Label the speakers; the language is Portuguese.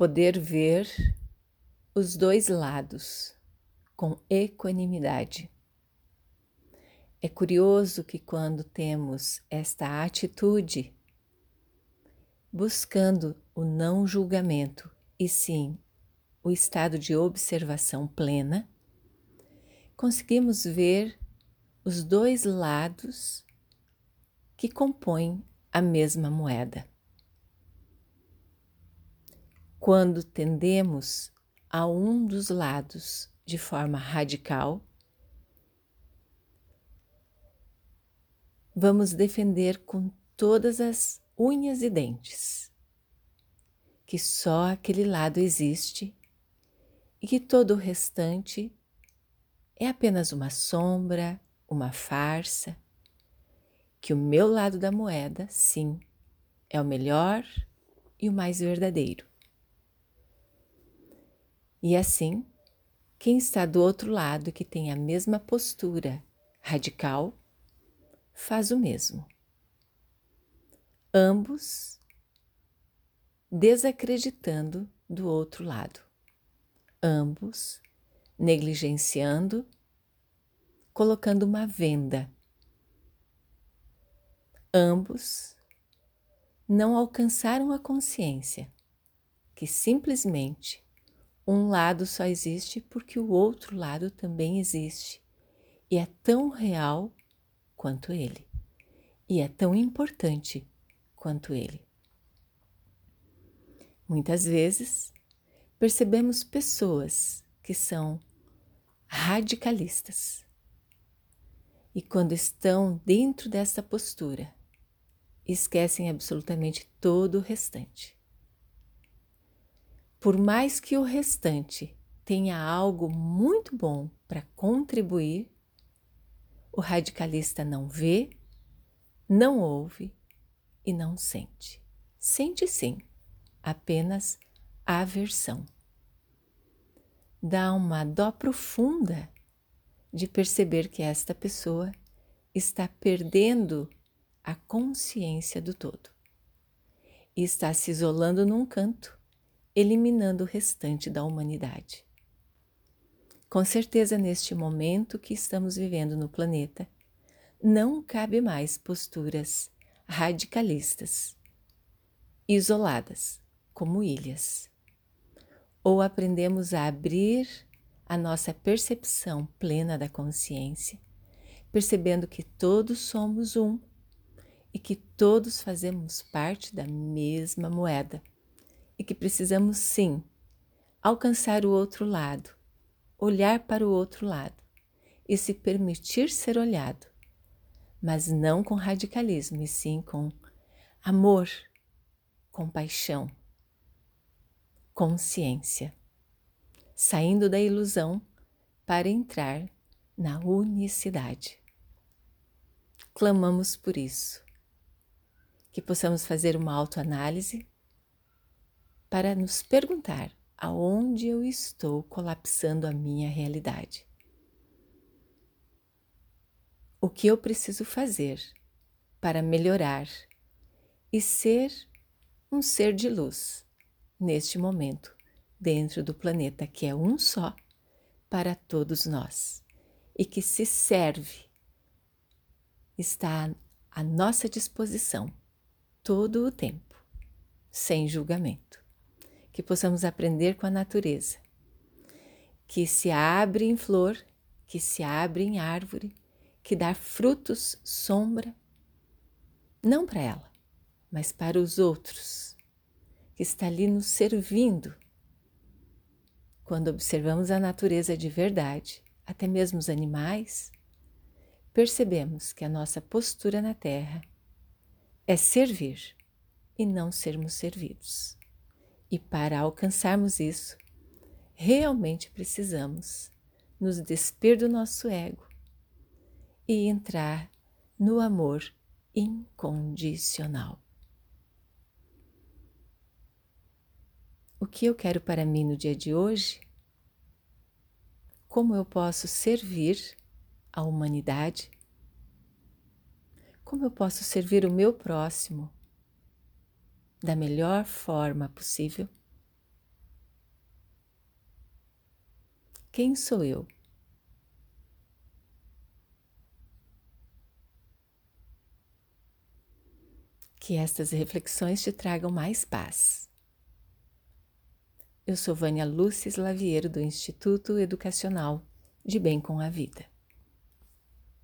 Speaker 1: poder ver os dois lados com equanimidade. É curioso que, quando temos esta atitude, buscando o não julgamento e sim o estado de observação plena, conseguimos ver os dois lados que compõem a mesma moeda. Quando tendemos a um dos lados de forma radical, vamos defender com todas as unhas e dentes que só aquele lado existe e que todo o restante é apenas uma sombra, uma farsa, que o meu lado da moeda, sim, é o melhor e o mais verdadeiro. E assim, quem está do outro lado que tem a mesma postura radical, faz o mesmo. Ambos desacreditando do outro lado, ambos negligenciando, colocando uma venda. Ambos não alcançaram a consciência que simplesmente um lado só existe porque o outro lado também existe e é tão real quanto ele, e é tão importante quanto ele. Muitas vezes percebemos pessoas que são radicalistas e, quando estão dentro dessa postura, esquecem absolutamente todo o restante. Por mais que o restante tenha algo muito bom para contribuir, o radicalista não vê, não ouve e não sente. Sente sim, apenas aversão. Dá uma dó profunda de perceber que esta pessoa está perdendo a consciência do todo e está se isolando num canto, eliminando o restante da humanidade. Com certeza, neste momento que estamos vivendo no planeta, não cabe mais posturas radicalistas, isoladas, como ilhas. Ou aprendemos a abrir a nossa percepção plena da consciência, percebendo que todos somos um e que todos fazemos parte da mesma moeda e que precisamos sim alcançar o outro lado olhar para o outro lado e se permitir ser olhado, mas não com radicalismo, e sim com amor, compaixão, consciência, saindo da ilusão para entrar na unicidade. Clamamos por isso, que possamos fazer uma autoanálise para nos perguntar aonde eu estou colapsando a minha realidade. O que eu preciso fazer para melhorar e ser um ser de luz neste momento, dentro do planeta que é um só para todos nós e que se serve, está à nossa disposição todo o tempo, sem julgamento que possamos aprender com a natureza, que se abre em flor, que se abre em árvore, que dá frutos, sombra, não para ela, mas para os outros, que está ali nos servindo. Quando observamos a natureza de verdade, até mesmo os animais, percebemos que a nossa postura na Terra é servir e não sermos servidos. E para alcançarmos isso, realmente precisamos nos despir do nosso ego e entrar no amor incondicional. O que eu quero para mim no dia de hoje? Como eu posso servir a humanidade? Como eu posso servir o meu próximo da melhor forma possível? Quem sou eu? Que estas reflexões te tragam mais paz. Eu sou Vânia Lúcia Slaviero do Instituto Educacional de Bem com a Vida.